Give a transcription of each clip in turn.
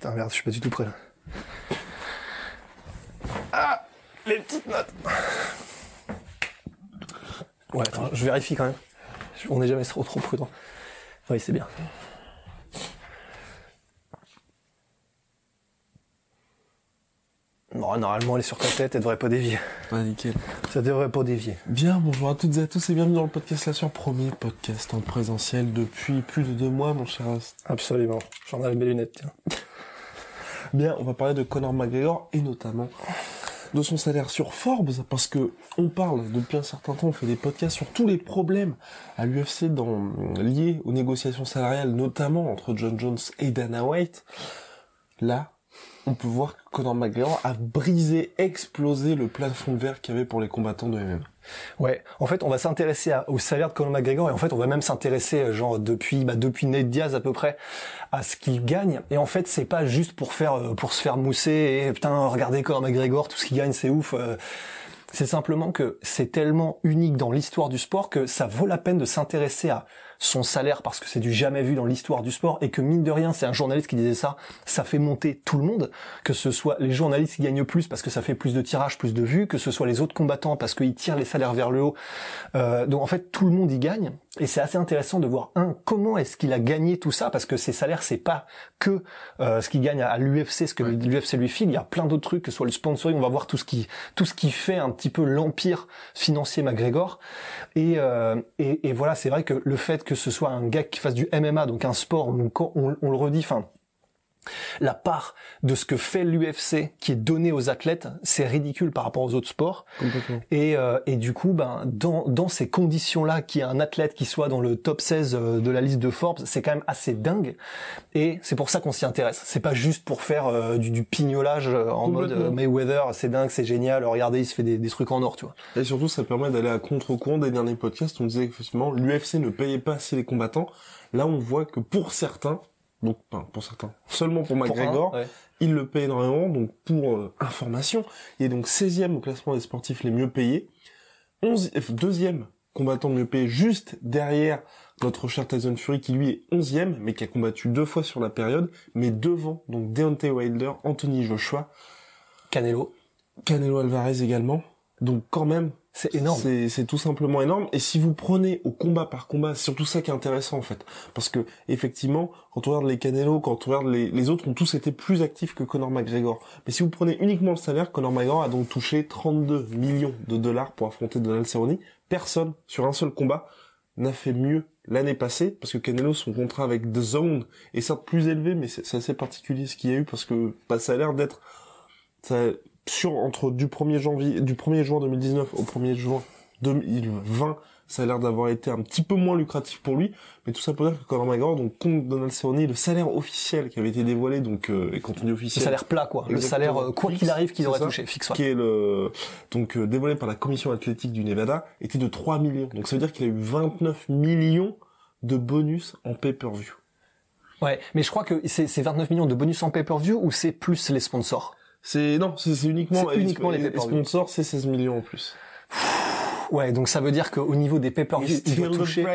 Putain, merde, je suis pas du tout prêt là. Ah Les petites notes Ouais, attends, je vérifie quand même. On n'est jamais trop trop prudent. Oui, c'est bien. Non, normalement, elle est sur ta tête, elle devrait pas dévier. Ouais, nickel. Ça devrait pas dévier. Bien, bonjour à toutes et à tous et bienvenue dans le podcast La Sur, premier podcast en présentiel depuis plus de deux mois, mon cher Ast. Absolument. J'en ai mes lunettes, tiens. Bien, on va parler de Conor McGregor et notamment de son salaire sur Forbes parce que on parle depuis un certain temps, on fait des podcasts sur tous les problèmes à l'UFC liés aux négociations salariales, notamment entre John Jones et Dana White. Là, on peut voir que Conor McGregor a brisé, explosé le plafond de verre qu'il y avait pour les combattants de MMA. Ouais, en fait, on va s'intéresser au salaire de Conor McGregor et en fait, on va même s'intéresser, euh, genre depuis, bah, depuis Ned Diaz à peu près, à ce qu'il gagne. Et en fait, c'est pas juste pour faire, euh, pour se faire mousser et putain, regardez Conor McGregor, tout ce qu'il gagne, c'est ouf. euh. C'est simplement que c'est tellement unique dans l'histoire du sport que ça vaut la peine de s'intéresser à son salaire parce que c'est du jamais vu dans l'histoire du sport et que mine de rien, c'est un journaliste qui disait ça, ça fait monter tout le monde, que ce soit les journalistes qui gagnent plus parce que ça fait plus de tirages, plus de vues, que ce soit les autres combattants parce qu'ils tirent les salaires vers le haut. Euh, donc en fait, tout le monde y gagne et c'est assez intéressant de voir un comment est-ce qu'il a gagné tout ça parce que ses salaires c'est pas que euh, ce qu'il gagne à, l'UFC, ce que l'UFC lui file, il y a plein d'autres trucs que ce soit le sponsoring, on va voir tout ce qui tout ce qui fait un petit peu l'empire financier McGregor. Et, euh, et, et voilà, c'est vrai que le fait que ce soit un gars qui fasse du MMA, donc un sport, on, on le redit, enfin, la part de ce que fait l'UFC qui est donné aux athlètes, c'est ridicule par rapport aux autres sports. Et, euh, et du coup, ben, dans, dans ces conditions-là, qu'il y ait un athlète qui soit dans le top 16 euh, de la liste de Forbes, c'est quand même assez dingue. Et c'est pour ça qu'on s'y intéresse. C'est pas juste pour faire euh, du, du pignolage euh, en mode Mayweather, c'est dingue, c'est génial, regardez, il se fait des, des trucs en or, tu vois. Et surtout, ça permet d'aller à contre-courant des derniers podcasts. On disait qu'effectivement, l'UFC ne payait pas assez les combattants. Là, on voit que pour certains, donc, enfin, pour certains, seulement pour McGregor, ouais. il le paye énormément. Donc, pour euh, information, il est donc 16e au classement des sportifs les mieux payés. 11, euh, deuxième combattant mieux payé juste derrière notre cher Tyson Fury qui lui est 11e, mais qui a combattu deux fois sur la période, mais devant, donc Deontay Wilder, Anthony Joshua, Canelo, Canelo Alvarez également. Donc quand même, c'est énorme. c'est, tout simplement énorme. Et si vous prenez au combat par combat, c'est surtout ça qui est intéressant en fait. Parce que effectivement, quand on regarde les Canelo, quand on regarde les, les autres, ont tous été plus actifs que Conor McGregor. Mais si vous prenez uniquement le salaire, Conor McGregor a donc touché 32 millions de dollars pour affronter Donald Cerrone. Personne, sur un seul combat, n'a fait mieux l'année passée, parce que Canelo, son contrat avec The Zone est certes plus élevé, mais c'est, c'est assez particulier ce qu'il y a eu, parce que bah, ça a l'air d'être... Ça, sur entre du 1er janvier du 1er juin 2019 au 1er juin 2020 ça a l'air d'avoir été un petit peu moins lucratif pour lui mais tout ça pour dire que Conor McGregor donc contre Donald Cerrone le salaire officiel qui avait été dévoilé donc euh, et quand on dit Le officiel salaire plat, quoi. Le salaire, euh, quoi qu'il arrive, qu'il aurait ça. touché, fixe. ouais. qui est le donc euh, dévoilé par la commission athlétique du Nevada était de 3 millions donc ça veut dire qu'il a eu 29 millions de bonus en pay-per-view Ouais, mais je crois que c'est 29 millions de bonus en pay-per-view ou c'est plus les sponsors? C'est non c'est uniquement uniquement les les sponsors c'est 16 millions en plus Ouais, donc ça veut dire qu'au niveau des pay-per-view, il doit toucher.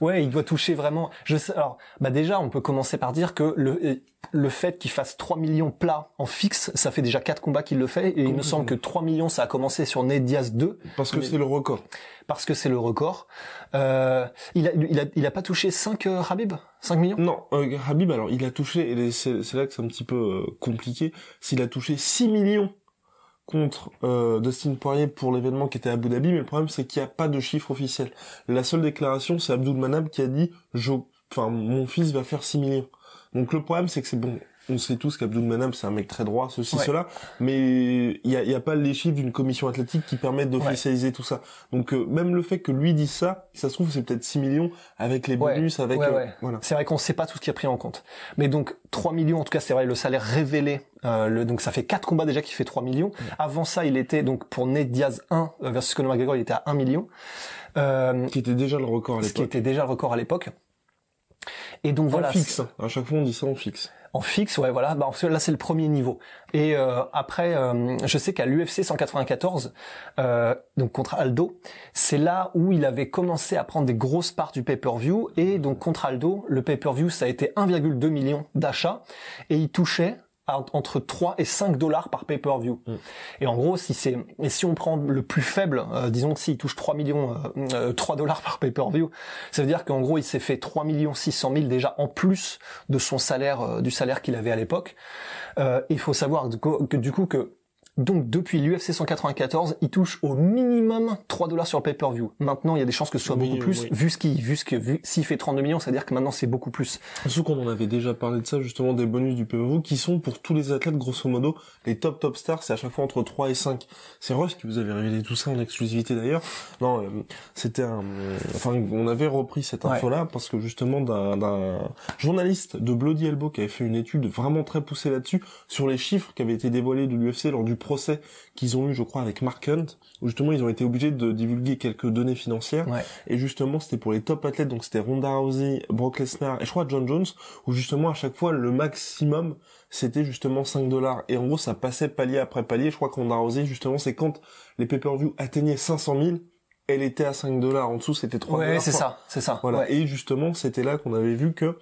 Ouais, il doit toucher vraiment. Je sais. Alors, bah déjà, on peut commencer par dire que le le fait qu'il fasse 3 millions plats en fixe, ça fait déjà 4 combats qu'il le fait. Et il me semble que 3 millions, ça a commencé sur Ned Diaz 2 parce que Mais- c'est le record parce que c'est le record. Euh, il a il a il a pas touché 5 euh, Habib? 5 millions? Non, euh, Habib, alors il a touché, et c'est c'est là que c'est un petit peu euh, compliqué, s'il a touché 6 millions contre euh, Dustin Poirier pour l'événement qui était à Abu Dhabi, mais le problème c'est qu'il n'y a pas de chiffre officiel. La seule déclaration, c'est Abdul Manab qui a dit, je, enfin, mon fils va faire 6 millions. Donc le problème c'est que c'est bon, on sait tous qu'Abdul Manam c'est un mec très droit, ceci, Ouais. cela, mais il y a, y a pas les chiffres d'une commission athlétique qui permettent d'officialiser tout ça. Donc euh, même le fait que lui dise ça, ça se trouve c'est peut-être 6 millions avec les Ouais. bonus, avec euh, voilà. C'est vrai qu'on ne sait pas tout ce qui est pris en compte. Mais donc 3 millions, en tout cas c'est vrai, le salaire révélé, euh, le, donc ça fait 4 combats déjà qui fait 3 millions. Avant ça, il était donc pour Ned Diaz 1 euh, versus Conor McGregor, il était à 1 million. Euh, Qui était déjà le record à ce qui l'époque. était déjà le record à l'époque. Et donc voilà, en fixe. À chaque fois on dit ça en fixe. En fixe, ouais, voilà. Bah, là, c'est le premier niveau. Et euh, après, euh, je sais qu'à l'UFC 194, euh, donc contre Aldo, c'est là où il avait commencé à prendre des grosses parts du pay-per-view. Et donc contre Aldo, le pay-per-view, ça a été 1,2 million d'achats, et il touchait entre 3 et 5 dollars par pay-per-view. Mm. Et en gros, si c'est et si on prend le plus faible, euh, disons que s'il touche 3 millions euh, euh, 3 dollars par pay-per-view, ça veut dire qu'en gros, il s'est fait 3 millions 600 000 déjà en plus de son salaire euh, du salaire qu'il avait à l'époque. Euh, il faut savoir coup, que du coup que donc depuis l'UFC 194, il touche au minimum 3 dollars sur le pay-per-view. Maintenant, il y a des chances que ce soit Oui, beaucoup plus oui. vu ce qui vu ce que vu s'il fait 32 millions, c'est-à-dire que maintenant c'est beaucoup plus. Surtout qu'on en avait déjà parlé de ça, justement, des bonus du PVO, qui sont pour tous les athlètes, grosso modo, les top top stars, c'est à chaque fois entre 3 et 5. C'est Russ qui vous avait révélé tout ça en exclusivité d'ailleurs. Non, euh, c'était un... euh, Enfin, on avait repris cette Ouais. info-là, parce que justement, d'un d'un journaliste de Bloody Elbow qui avait fait une étude vraiment très poussée là-dessus, sur les chiffres qui avaient été dévoilés de l'UFC lors du procès qu'ils ont eu, je crois, avec Mark Hunt, où justement, ils ont été obligés de divulguer quelques données financières. Ouais. Et justement, c'était pour les top athlètes, donc c'était Ronda Rousey, Brock Lesnar et je crois John Jones, où justement à chaque fois le maximum c'était justement 5 dollars. Et en gros, ça passait palier après palier. Je crois que Ronda Rousey, justement, c'est quand les pay-per-view atteignaient 500 000, elle était à 5 dollars. En dessous, c'était 3 Ouais, dollars. c'est ça, c'est ça. Voilà. Ouais. Et justement, c'était là qu'on avait vu que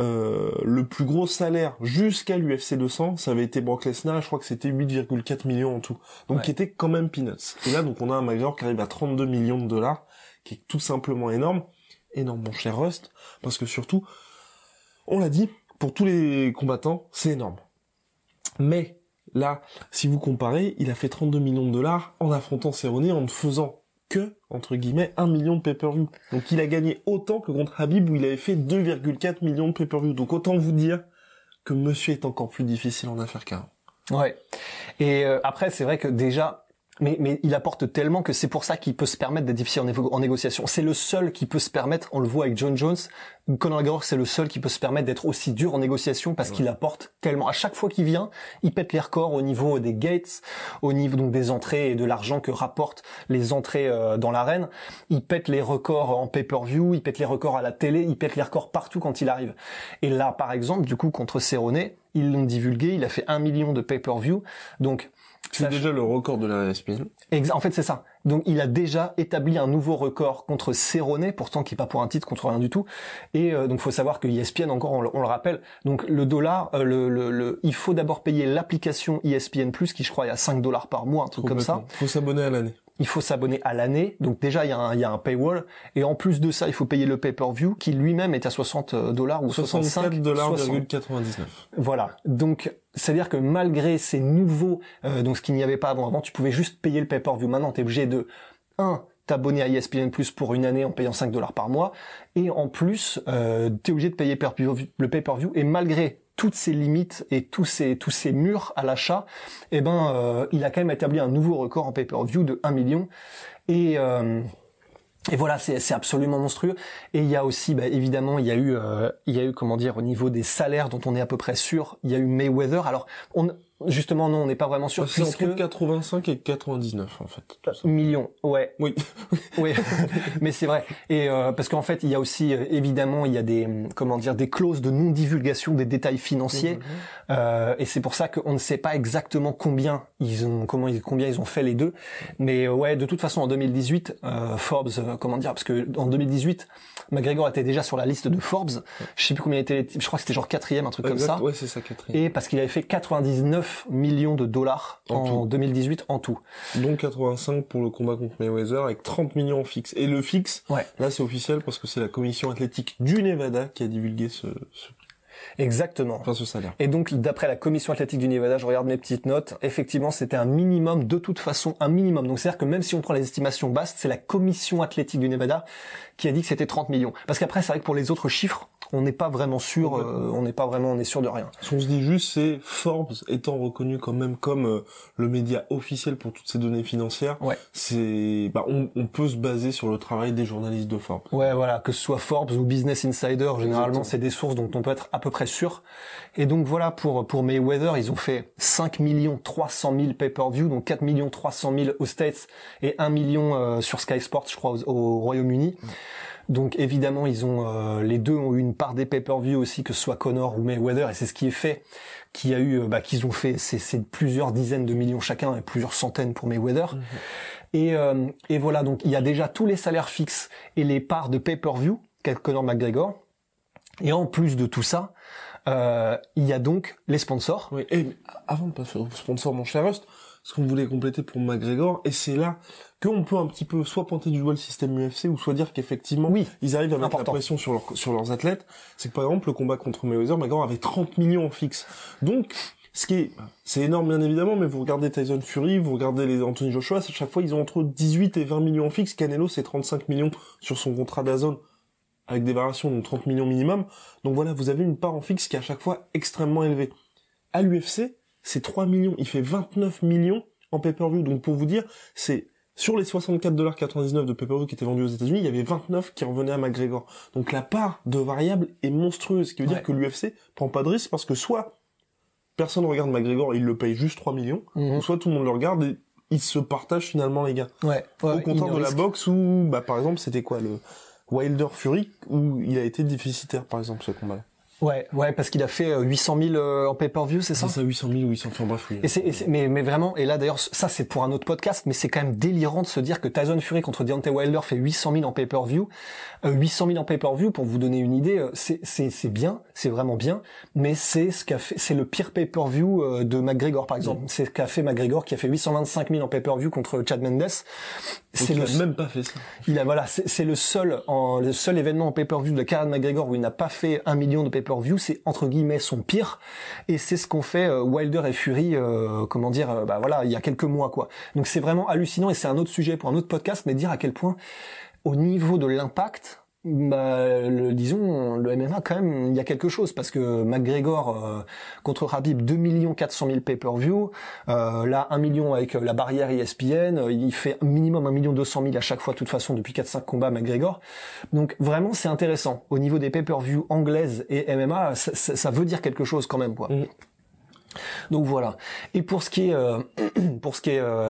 euh, le plus gros salaire jusqu'à l'UFC 200, ça avait été Brock Lesnar, je crois que c'était 8,4 millions en tout. Donc Ouais. qui était quand même peanuts. Et là, donc on a un McGregor qui arrive à 32 millions de dollars, qui est tout simplement énorme. Énorme, mon cher Rust, parce que surtout, on l'a dit, pour tous les combattants, c'est énorme. Mais, là, si vous comparez, il a fait 32 millions de dollars en affrontant Cerrone, en ne faisant que, entre guillemets, 1 million de pay-per-view. Donc il a gagné autant que contre Habib où il avait fait 2,4 millions de pay-per-view. Donc autant vous dire que monsieur est encore plus difficile en affaires qu'avant. Ouais. Et euh, après, c'est vrai que déjà, mais, mais il apporte tellement que c'est pour ça qu'il peut se permettre d'être difficile en, négo- en négociation. C'est le seul qui peut se permettre, on le voit avec John Jones, Conor McGregor, c'est le seul qui peut se permettre d'être aussi dur en négociation parce qu'il apporte tellement. À chaque fois qu'il vient, il pète les records au niveau des gates, au niveau donc des entrées et de l'argent que rapportent les entrées euh, dans l'arène. Il pète les records en pay-per-view, il pète les records à la télé, il pète les records partout quand il arrive. Et là, par exemple, du coup, contre Cerrone, ils l'ont divulgué, il a fait un million de pay-per-view. Donc, C'est déjà le record de la ESPN. Exa- En fait, c'est ça. Donc, il a déjà établi un nouveau record contre Cerrone, pourtant qui est pas pour un titre, contre rien du tout. Et euh, donc, faut savoir que ESPN, encore, on le, on le rappelle. Donc, le dollar, euh, le, le, le- il faut d'abord payer l'application ESPN qui, je crois, est à 5 dollars par mois, un truc comme ça. Faut s'abonner à l'année. Il faut s'abonner à l'année. Donc déjà, il y, a un, il y a un paywall. Et en plus de ça, il faut payer le pay-per-view qui lui-même est à 60 dollars ou 65 64 dollars, 60. 99. Voilà. Donc, c'est-à-dire que malgré ces nouveaux, euh, donc ce qu'il n'y avait pas avant, avant tu pouvais juste payer le pay-per-view. Maintenant, tu es obligé de, un, t'abonner à ESPN Plus pour une année en payant 5 dollars par mois. Et en plus, euh, tu es obligé de payer le pay-per-view. Et malgré toutes ces limites et tous ces, tous ces murs à l'achat, eh ben, euh, il a quand même établi un nouveau record en pay-per-view de 1 million. Et, euh, et voilà, c'est absolument monstrueux. Et il y a aussi, bah, évidemment, il y a eu, euh, il y a eu, comment dire, au niveau des salaires dont on est à peu près sûr, il y a eu Mayweather. Alors, on, justement, non, on n'est pas vraiment sûr C'est puisque entre 85 et 99 en fait. millions, ouais, Oui. oui, mais c'est vrai. Et euh, parce qu'en fait, il y a aussi, euh, évidemment, il y a des, comment dire, des clauses de non-divulgation des détails financiers. Mhm. Euh, et c'est pour ça qu'on ne sait pas exactement combien ils ont, comment ils, combien ils ont fait les deux. Mais euh, ouais, de toute façon, en 2018, euh, Forbes, euh, comment dire, parce que en 2018, McGregor était déjà sur la liste de Forbes. Je sais plus combien il était, je crois que c'était genre quatrième, un truc Exact, comme ça. Ouais, c'est ça, Catherine. Et parce qu'il avait fait 99 millions de dollars En en, tout. 2018 en tout. Donc 85 pour le combat contre Mayweather avec 30 millions en fixe. Et le fixe, Ouais. là c'est officiel parce que c'est la commission athlétique du Nevada qui a divulgué ce, ce, Exactement. enfin, ce salaire. Et donc, d'après la commission athlétique du Nevada, je regarde mes petites notes, effectivement, c'était un minimum, de toute façon, un minimum. Donc, c'est-à-dire que même si on prend les estimations basses, c'est la commission athlétique du Nevada qui a dit que c'était 30 millions. Parce qu'après, c'est vrai que pour les autres chiffres, on n'est pas vraiment sûr, euh, on n'est pas vraiment, on est sûr de rien. Ce qu'on se dit juste, c'est Forbes étant reconnu quand même comme euh, le média officiel pour toutes ces données financières. Ouais. C'est, bah, on, on, peut se baser sur le travail des journalistes de Forbes. Ouais, voilà, que ce soit Forbes ou Business Insider, généralement c'est des sources dont on peut être à peu près sûr. Et donc voilà pour pour Mayweather, ils ont fait 5 millions 300 000 pay-per-view, donc 4 millions 300 000 aux States et 1 million euh, sur Sky Sports, je crois, au, Royaume-Uni. Donc évidemment, ils ont euh, les deux ont eu une part des pay-per-view aussi, que ce soit Connor ou Mayweather, et c'est ce qui est fait, qui a eu, euh, bah, qu'ils ont fait, c'est plusieurs dizaines de millions chacun et plusieurs centaines pour Mayweather. Mhm. Et, euh, et voilà, donc il y a déjà tous les salaires fixes et les parts de pay-per-view qu'a Conor McGregor. Et en plus de tout ça, euh, il y a donc les sponsors. Oui, et avant de passer aux sponsors, mon cher Rust, ce qu'on voulait compléter pour McGregor, et c'est là qu'on peut un petit peu soit pointer du doigt le système UFC ou soit dire qu'effectivement oui, ils arrivent à mettre la pression sur, leur, sur leurs athlètes. C'est que par exemple le combat contre Mayweather, McGregor avait 30 millions en fixe. Donc ce qui est, c'est énorme bien évidemment, mais vous regardez Tyson Fury, vous regardez les Anthony Joshua, à chaque fois ils ont entre 18 et 20 millions en fixe. Canelo c'est 35 millions sur son contrat d'Azone avec des variations de 30 millions minimum. Donc voilà, vous avez une part en fixe qui est à chaque fois extrêmement élevée. À l'UFC, c'est 3 millions, il fait 29 millions en pay-per-view. Donc pour vous dire, c'est sur les 64,99$ de pay-per-view qui étaient vendus aux États-Unis, il y avait 29 qui revenaient à McGregor. Donc la part de variable est monstrueuse, ce qui veut dire que l'UFC prend pas de risque parce que soit personne regarde McGregor et il le paye juste 3 millions, mhm. ou soit tout le monde le regarde et il se partage finalement les gains. Ouais, Au contraire de la boxe où, bah, par exemple, c'était quoi le Wilder Fury où il a été déficitaire par exemple ce combat. -là. Ouais, ouais, parce qu'il a fait 800 euh, 000 euh, en pay-per-view, c'est ça C'est ça, 800 000 ou 800, enfin bref, oui. Et c'est, mais, mais vraiment, et là d'ailleurs, ça c'est pour un autre podcast, mais c'est quand même délirant de se dire que Tyson Fury contre Deontay Wilder fait 800 000 en pay-per-view. Euh, 800 000 en pay-per-view, pour vous donner une idée, euh, c'est, c'est, c'est bien, c'est vraiment bien, mais c'est ce qu'a fait, c'est le pire pay-per-view de McGregor par exemple. C'est ce qu'a fait McGregor qui a fait 825 000 en pay-per-view contre Chad Mendes. C'est le, même pas fait ça. Il a, voilà, c'est, le seul, en, le seul événement en pay-per-view de la carrière de McGregor où il n'a pas fait un million de pay-per-view, c'est entre guillemets son pire et c'est ce qu'ont fait euh, Wilder et Fury euh, comment dire euh, bah voilà il y a quelques mois quoi donc c'est vraiment hallucinant et c'est un autre sujet pour un autre podcast mais dire à quel point au niveau de l'impact bah, le, disons, le MMA quand même, il y a quelque chose parce que McGregor contre Rabib 2 millions 400 000 pay-per-view, euh, là 1 million avec la barrière ESPN, il fait minimum 1 million 200 000 à chaque fois de toute façon depuis 4-5 combats McGregor. Donc vraiment c'est intéressant. Au niveau des pay-per-view anglaises et MMA, ça, ça, veut dire quelque chose quand même quoi. Mm. Donc voilà. Et pour ce qui est pour ce qui est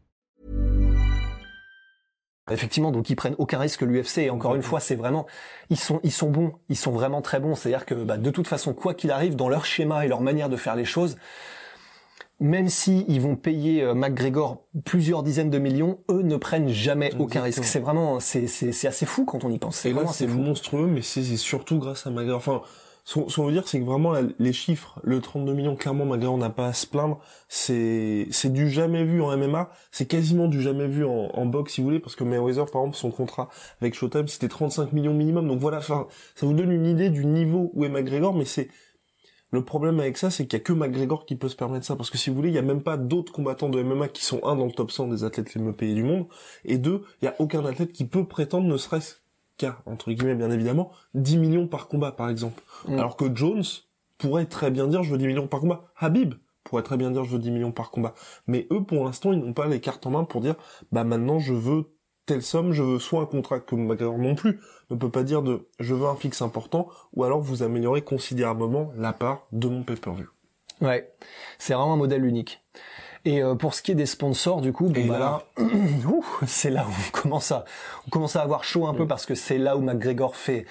Effectivement, donc ils prennent aucun risque l'UFC. Et encore une fois, c'est vraiment, ils sont, ils sont bons, ils sont vraiment très bons. C'est-à-dire que bah, de toute façon, quoi qu'il arrive, dans leur schéma et leur manière de faire les choses, même si ils vont payer euh, McGregor plusieurs dizaines de millions, eux ne prennent jamais aucun risque. C'est vraiment, c'est, c'est, assez fou quand on y pense. C'est c'est monstrueux, mais c'est surtout grâce à McGregor. Enfin, ce qu'on veut dire, c'est que vraiment les chiffres, le 32 millions, clairement, McGregor n'a pas à se plaindre. C'est du jamais vu en MMA. C'est quasiment du jamais vu en, en boxe, si vous voulez, parce que Mayweather, par exemple, son contrat avec Showtime, c'était 35 millions minimum. Donc voilà, ça vous donne une idée du niveau où est McGregor, mais c'est le problème avec ça, c'est qu'il y a que McGregor qui peut se permettre ça, parce que si vous voulez, il y a même pas d'autres combattants de MMA qui sont un dans le top 100 des athlètes les mieux payés du monde, et deux, il y a aucun athlète qui peut prétendre, ne serait-ce qu'à, entre guillemets bien évidemment, 10 millions par combat par exemple. Mm. Alors que Jones pourrait très bien dire je veux 10 millions par combat. Habib pourrait très bien dire je veux 10 millions par combat. Mais eux, pour l'instant, ils n'ont pas les cartes en main pour dire bah maintenant je veux telle somme, je veux soit un contrat que McGregor non plus ne peut pas dire de je veux un fixe important, ou alors vous améliorez considérablement la part de mon pay-per-view. Ouais, c'est vraiment un modèle unique. Et euh, pour ce qui est des sponsors, du coup, bon, bah là, c'est là où on commence à, on commence à avoir chaud un peu parce que c'est là où McGregor fait,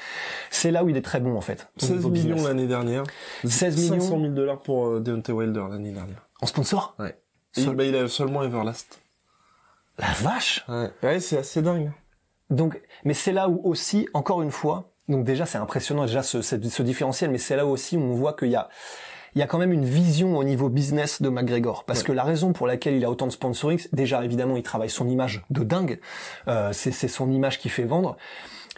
c'est là où il est très bon en fait. 16 millions l'année dernière. 16 millions. 500 000 dollars pour euh, Deontay Wilder l'année dernière. En sponsor? Ouais. Et bah, il a seulement Everlast. La vache Ouais, ouais c'est assez dingue. donc, mais c'est là où aussi, encore une fois, donc déjà c'est impressionnant déjà ce, ce, ce différentiel, mais c'est là aussi où on voit qu'il y a il y a quand même une vision au niveau business de McGregor. Parce que la raison pour laquelle il a autant de sponsoring, déjà évidemment il travaille son image de dingue, euh, c'est son image qui fait vendre.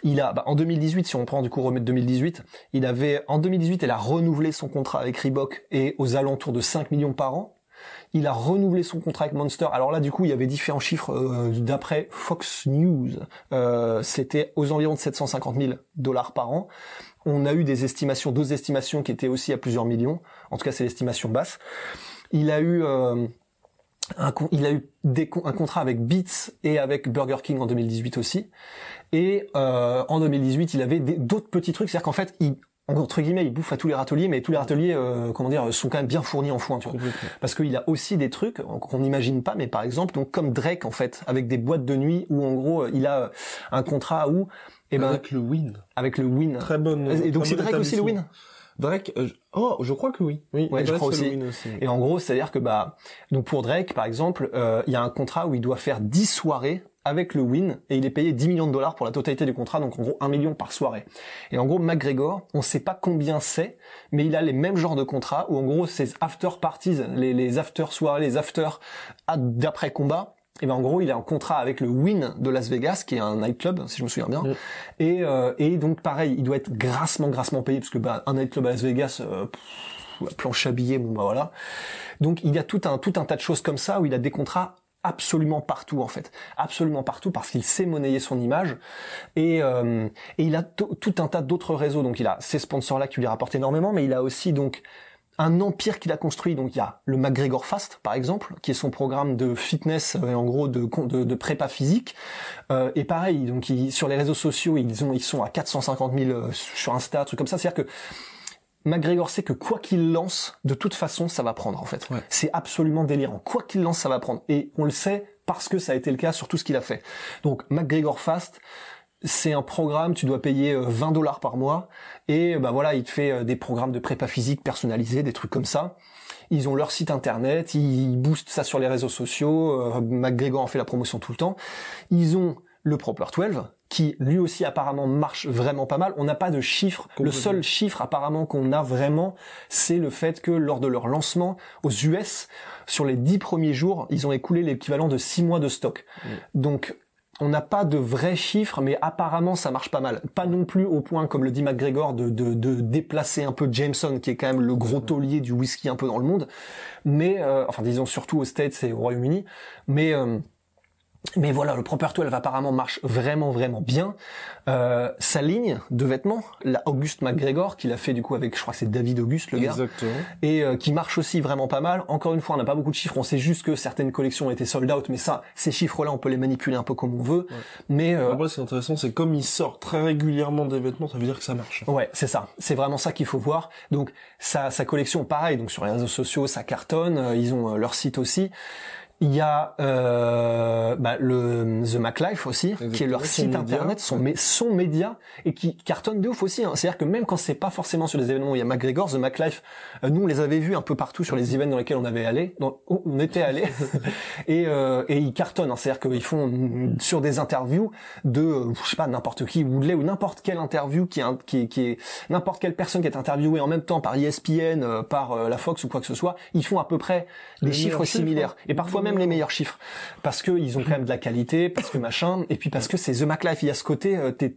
Il a, bah, en 2018, si on prend du coup remettre 2018, il avait, en 2018, il a renouvelé son contrat avec Reebok et aux alentours de 5 millions par an. Il a renouvelé son contrat avec Monster. Alors là, du coup, il y avait différents chiffres euh, d'après Fox News. Euh, C'était aux environs de 750 000 dollars par an. On a eu des estimations, d'autres estimations qui étaient aussi à plusieurs millions. En tout cas, c'est l'estimation basse. Il a eu euh, un, il a eu un contrat avec Beats et avec Burger King en 2018 aussi. Et euh, en 2018, il avait d'autres petits trucs. C'est-à-dire qu'en fait, il, entre guillemets, il bouffe à tous les râteliers, mais tous les râteliers, euh, comment dire, sont quand même bien fournis en foin, tu vois. Parce qu'il a aussi des trucs qu'on n'imagine pas, mais par exemple, donc comme Drake en fait, avec des boîtes de nuit où en gros, il a un contrat où, eh ben, avec le Win, avec le Win. Très bonne. Et donc c'est Drake aussi le Win. Drake, euh, oh, je crois que oui. Oui, ouais, je crois aussi. Et en gros, c'est-à-dire que bah, donc pour Drake, par exemple, euh, il y a un contrat où il doit faire 10 soirées avec le win et il est payé 10 millions de dollars pour la totalité du contrat, donc en gros 1 million par soirée. Et en gros, McGregor, on sait pas combien c'est, mais il a les mêmes genres de contrats où en gros ces after parties, les, les after soirées, les after d'après combat, et ben en gros il a un contrat avec le Win de Las Vegas qui est un nightclub si je me souviens bien. Et, euh, et donc pareil il doit être grassement grassement payé parce que bah, un nightclub à Las Vegas euh, planche habillée bon bah voilà. Donc il y a tout un tout un tas de choses comme ça où il a des contrats absolument partout en fait, absolument partout parce qu'il sait monnayer son image et, euh, et il a tout un tas d'autres réseaux. Donc il a ces sponsors là qui lui rapportent énormément, mais il a aussi donc un empire qu'il a construit. Donc il y a le McGregor Fast par exemple, qui est son programme de fitness et en gros de, de, prépa physique. Euh, et pareil, donc sur les réseaux sociaux ils ont ils sont à 450 000 euh, sur Insta, truc comme ça. C'est-à-dire que McGregor sait que quoi qu'il lance, de toute façon, ça va prendre en fait. C'est absolument délirant. Quoi qu'il lance, ça va prendre. Et on le sait parce que ça a été le cas sur tout ce qu'il a fait. Donc McGregor Fast, c'est un programme, tu dois payer 20 euh, dollars par mois et bah voilà, il te fait euh, des programmes de prépa physique personnalisés, des trucs comme ça. Ils ont leur site internet, ils boostent ça sur les réseaux sociaux, euh, McGregor en fait la promotion tout le temps. Ils ont le Proper 12 qui lui aussi apparemment marche vraiment pas mal. On n'a pas de chiffres. Le seul chiffre apparemment qu'on a vraiment, c'est le fait que lors de leur lancement aux US, sur les dix premiers jours, ils ont écoulé l'équivalent de six mois de stock. Mm. Donc on n'a pas de vrais chiffres, mais apparemment ça marche pas mal. Pas non plus au point, comme le dit McGregor, de, de, déplacer un peu Jameson, qui est quand même le gros taulier du whisky un peu dans le monde. Mais, euh, enfin disons surtout aux States et au Royaume-Uni. Mais euh, mais voilà, le Proper 12 apparemment marche vraiment vraiment bien. Euh, sa ligne de vêtements, la Auguste McGregor, qu'il a fait du coup avec, je crois que c'est David Auguste le gars, Exactement. et euh, qui marche aussi vraiment pas mal. Encore une fois, on n'a pas beaucoup de chiffres, on sait juste que certaines collections ont été sold out, mais ça, ces chiffres-là, on peut les manipuler un peu comme on veut. Mais euh, Après, c'est intéressant, c'est comme il sort très régulièrement des vêtements, ça veut dire que ça marche. Ouais, c'est ça. C'est vraiment ça qu'il faut voir. Donc sa, sa collection, pareil, donc sur les réseaux sociaux, ça cartonne. Euh, ils ont leur site aussi. Il y a euh, bah, le The MacLife aussi, qui est leur site internet, son, son média, et qui cartonne de ouf aussi. Hein. C'est-à-dire que même quand c'est pas forcément sur les événements où il y a McGregor, The MacLife, euh, nous on les avait vus un peu partout sur les événements dans lesquels on avait allé, on était allé, et, euh, et ils cartonnent. Hein. C'est-à-dire qu'ils font sur des interviews de, euh, je sais pas, n'importe qui, Woodley ou n'importe quelle interview qui est, qui, qui est n'importe quelle personne qui est interviewée en même temps par ESPN, euh, par la Fox ou quoi que ce soit, ils font à peu près des chiffres similaires. Et parfois même les meilleurs chiffres. Parce que ils ont quand même de la qualité, parce que machin, et puis parce que c'est The MacLife. Il y a ce côté, euh, t'es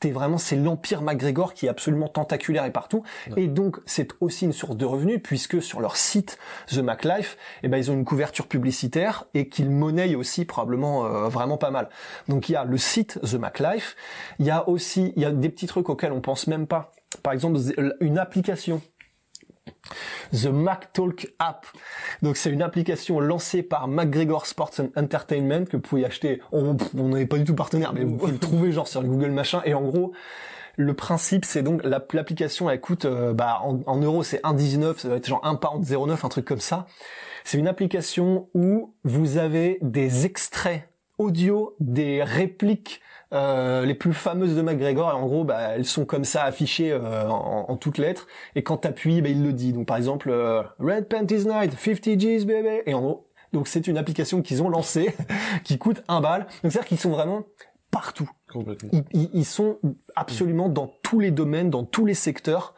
t'es vraiment c'est l'empire McGregor qui est absolument tentaculaire et partout. Et donc c'est aussi une source de revenus puisque sur leur site The MacLife eh ben ils ont une couverture publicitaire et qu'ils monnaient aussi probablement euh, vraiment pas mal. Donc il y a le site The MacLife. Il y a aussi il y a des petits trucs auxquels on pense même pas. Par exemple une application The MacTalk App. Donc c'est une application lancée par McGregor Sports Entertainment que vous pouvez acheter. On n'est pas du tout partenaire, mais vous pouvez le trouver genre sur Google machin. Et en gros, le principe c'est donc l'application elle coûte euh, bah en, euros c'est 1,19, ça va être genre 1 pound 0,9, un truc comme ça. C'est une application où vous avez des extraits audio des répliques euh, les plus fameuses de McGregor et en gros bah, elles sont comme ça affichées euh, en, toutes lettres. Et quand t'appuies bah, il le dit. Donc par exemple euh, Red Panties Night 50 G's baby. Et en gros donc c'est une application qu'ils ont lancée qui coûte un bal. Donc c'est à dire qu'ils sont vraiment partout. Complètement. Ils, ils- sont absolument dans tous les domaines, dans tous les secteurs.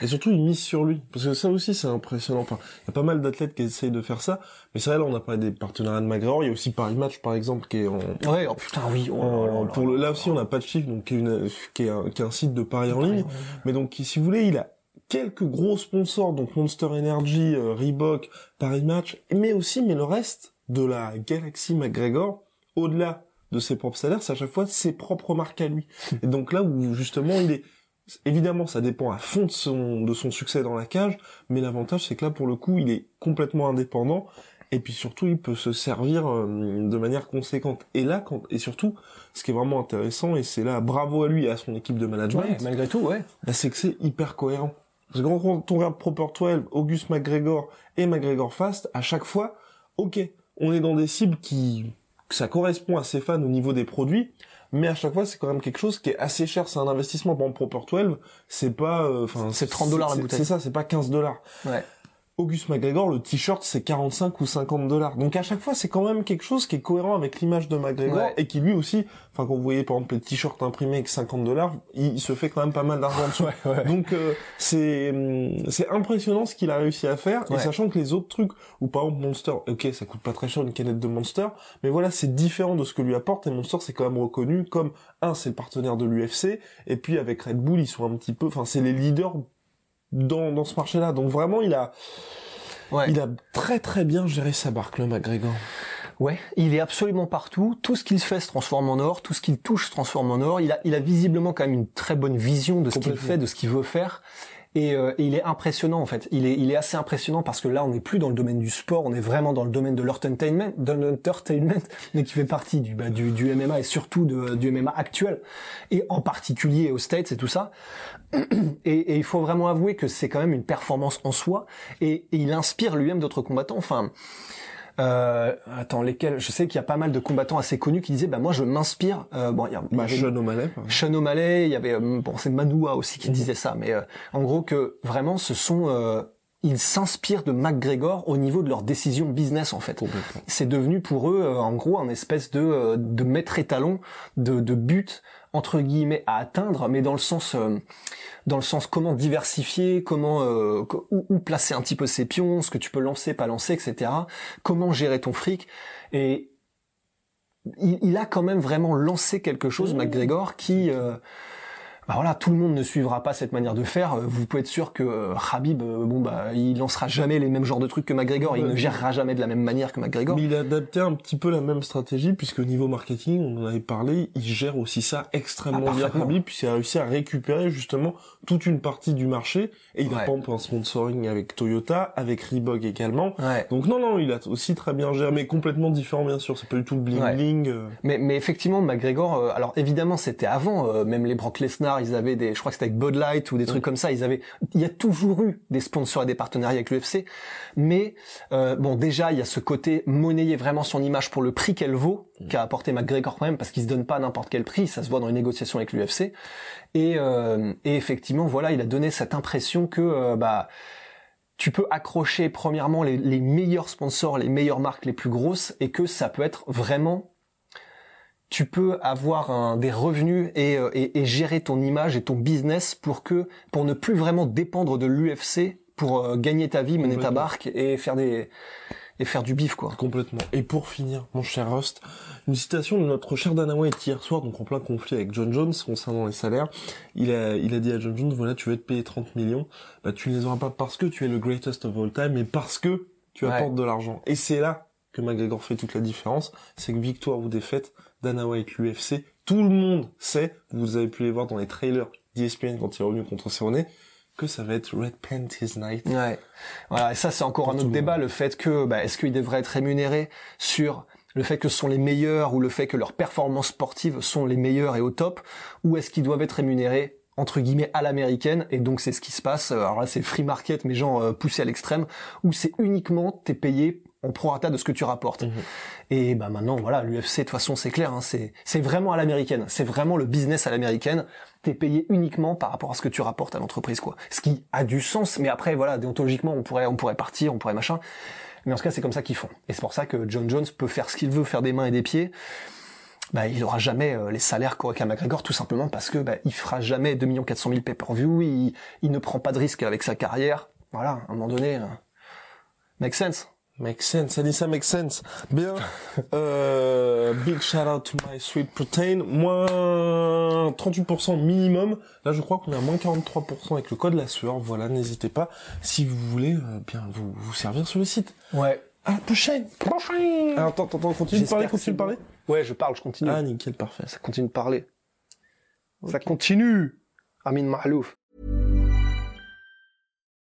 Et surtout, ils misent sur lui. Parce que ça aussi, c'est impressionnant. Enfin, il y a pas mal d'athlètes qui essayent de faire ça. Mais c'est vrai, là, on a parlé des partenariats de McGregor. Il y a aussi Paris Match, par exemple, qui est en, Ouais, oh putain, oui. oh en- pour le, là aussi, on n'a pas de chiffre, donc qui est, une, qui est un, qui est un site de paris en ligne. Mais donc, si vous voulez, il a quelques gros sponsors, donc Monster Energy, euh, Reebok, Paris Match, mais aussi, mais le reste de la Galaxy McGregor, au-delà de ses propres salaires, c'est à chaque fois ses propres marques à lui. Et donc là où justement il est, évidemment, ça dépend à fond de son de son succès dans la cage, mais l'avantage c'est que là pour le coup, il est complètement indépendant. Et puis surtout, il peut se servir euh, de manière conséquente. Et là, quand, et surtout, ce qui est vraiment intéressant, et c'est là, bravo à lui et à son équipe de management, Ouais, malgré tout, ouais. bah, c'est que c'est hyper cohérent. Parce que quand on regarde Proper 12, Auguste McGregor et McGregor Fast, à chaque fois, ok, on est dans des cibles qui, que ça correspond à ses fans au niveau des produits, mais à chaque fois, c'est quand même quelque chose qui est assez cher. C'est un investissement. Par exemple, Proper 12, c'est pas, euh, enfin, C'est 30 dollars la bouteille. C'est ça, c'est pas 15 dollars. Ouais. Auguste McGregor, le t-shirt, c'est 45 ou 50 dollars. Donc à chaque fois, c'est quand même quelque chose qui est cohérent avec l'image de McGregor Ouais. et qui lui aussi, enfin quand vous voyez par exemple les t-shirts imprimés avec 50 dollars, il, il se fait quand même pas mal d'argent dessus. Ouais, ouais. Donc euh, c'est hum, c'est impressionnant ce qu'il a réussi à faire et sachant que les autres trucs ou par exemple Monster, ok ça coûte pas très cher une canette de Monster, mais voilà c'est différent de ce que lui apporte et Monster c'est quand même reconnu comme un c'est le partenaire de l'UFC et puis avec Red Bull ils sont un petit peu, enfin c'est les leaders dans dans ce marché-là. Donc vraiment il a Ouais. il a très très bien géré sa barque, le McGregor. Ouais, il est absolument partout. Tout ce qu'il fait se transforme en or. Tout ce qu'il touche se transforme en or. Il a, il a visiblement quand même une très bonne vision de ce qu'il fait, de ce qu'il veut faire. Et, euh, il est impressionnant en fait. Il est, il est assez impressionnant parce que là, on n'est plus dans le domaine du sport, on est vraiment dans le domaine de l'entertainment, de l'entertainment, mais qui fait partie du, bah, du, du MMA et surtout du MMA actuel, et en particulier aux States et tout ça. Et, et il faut vraiment avouer que c'est quand même une performance en soi, et, et il inspire lui-même d'autres combattants. Enfin, euh, attends, lesquels? Je sais qu'il y a pas mal de combattants assez connus qui disaient, bah moi je m'inspire. Euh, bon, il y a, y Bah, avait- Sean O'Malley. Sean O'Malley, il y avait euh, bon c'est Manoua aussi qui disait ça, mais euh, en gros que vraiment ce sont euh, ils s'inspirent de McGregor au niveau de leurs décisions business en fait. C'est devenu pour eux euh, en gros un espèce de de maître étalon de de but entre guillemets à atteindre, mais dans le sens euh, dans le sens comment diversifier, comment euh, où, où placer un petit peu ses pions, ce que tu peux lancer, pas lancer, etc. Comment gérer ton fric. Et il, il a quand même vraiment lancé quelque chose, McGregor, qui euh, bah voilà, tout le monde ne suivra pas cette manière de faire. Euh, Vous pouvez être sûr que euh, Khabib, euh, bon bah, il lancera jamais les mêmes genres de trucs que McGregor. Il ne gérera jamais de la même manière que McGregor. Mais il a adapté un petit peu la même stratégie, puisque au niveau marketing, on en avait parlé, il gère aussi ça extrêmement Ah, bien. Khabib, puisqu'il a réussi à récupérer justement toute une partie du marché, et il a Ouais. par exemple un sponsoring avec Toyota, avec Reebok également. Ouais. Donc non, non, il a aussi très bien géré, mais complètement différent bien sûr, c'est pas du tout le bling bling. euh. Mais, mais effectivement, McGregor, euh, alors évidemment, c'était avant, euh, même les Brock Lesnar, ils avaient des, je crois que c'était avec Bud Light ou des trucs comme ça, ils avaient, il y a toujours eu des sponsors et des partenariats avec l'UFC, mais euh, bon, déjà, il y a ce côté monnayer vraiment son image pour le prix qu'elle vaut, qu'a apporté McGregor quand même, parce qu'il se donne pas n'importe quel prix, ça se voit dans les négociations avec l'UFC, et, euh, et effectivement, voilà, il a donné cette impression que, euh, bah, tu peux accrocher premièrement les, les meilleurs sponsors, les meilleures marques les plus grosses, et que ça peut être vraiment tu peux avoir un, des revenus et, euh, et, et gérer ton image et ton business pour que pour ne plus vraiment dépendre de l'UFC pour euh, gagner ta vie, mener ta barque et faire des et faire du bif quoi. Complètement. Et pour finir, mon cher Rust, une citation de notre cher Dana White hier soir, donc en plein conflit avec John Jones concernant les salaires. Il a, il a dit à John Jones, voilà, tu veux être payé 30 millions, bah tu ne les auras pas parce que tu es le greatest of all time, mais parce que tu Ouais. apportes de l'argent. Et c'est là que McGregor fait toute la différence, c'est que victoire ou défaite, Dana White, l'UFC, tout le monde sait, vous avez pu les voir dans les trailers d'ESPN quand il est revenu contre Cerrone, que ça va être Red Panties Night. Ouais. Voilà, et ça c'est encore Pour un autre débat, monde. le fait que bah, est-ce qu'ils devraient être rémunérés sur le fait que ce sont les meilleurs ou le fait que leurs performances sportives sont les meilleures et au top, ou est-ce qu'ils doivent être rémunérés entre guillemets à l'américaine et donc c'est ce qui se passe alors là c'est free market mais genre euh, poussé à l'extrême où c'est uniquement t'es payé en prorata de ce que tu rapportes. Mhm. et bah maintenant voilà l'UFC de toute façon c'est clair hein, c'est c'est vraiment à l'américaine. C'est vraiment le business à l'américaine. T'es payé uniquement par rapport à ce que tu rapportes à l'entreprise quoi. Ce qui a du sens mais après voilà déontologiquement on pourrait on pourrait partir on pourrait machin. Mais en tout cas c'est comme ça qu'ils font. Et c'est pour ça que John Jones peut faire ce qu'il veut faire des mains et des pieds. Bah, il aura jamais euh, les salaires qu'aurait McGregor, tout simplement parce que bah, il fera jamais 2 400 000 pay-per-view, il, il ne prend pas de risque avec sa carrière. Voilà, à un moment donné, euh, make sense. Make sense, Anissa make sense. Bien. Euh, big shout out to my sweet protein. Moins 38% minimum. Là, je crois qu'on est à moins 43% avec le code la sueur. Voilà, n'hésitez pas si vous voulez euh, bien vous, vous servir sur le site. Ouais. À la prochaine. Prochaine. Alors, attends, attends, continue de parler, continue de parler. Ouais, je parle, je continue. Ah, nickel, parfait. Ça continue de parler. Ça continue. Amin Mahlouf.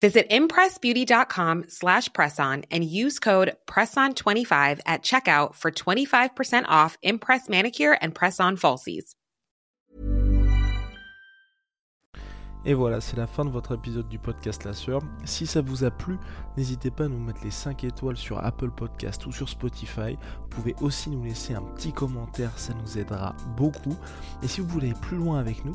Visit impressbeauty.com slash presson and use code PRESSON25 at checkout for 25% off Impress Manicure and Press-On Falsies. Et voilà, c'est la fin de votre épisode du podcast La Sœur. Si ça vous a plu, n'hésitez pas à nous mettre les 5 étoiles sur Apple Podcast ou sur Spotify. Vous pouvez aussi nous laisser un petit commentaire, ça nous aidera beaucoup. Et si vous voulez aller plus loin avec nous,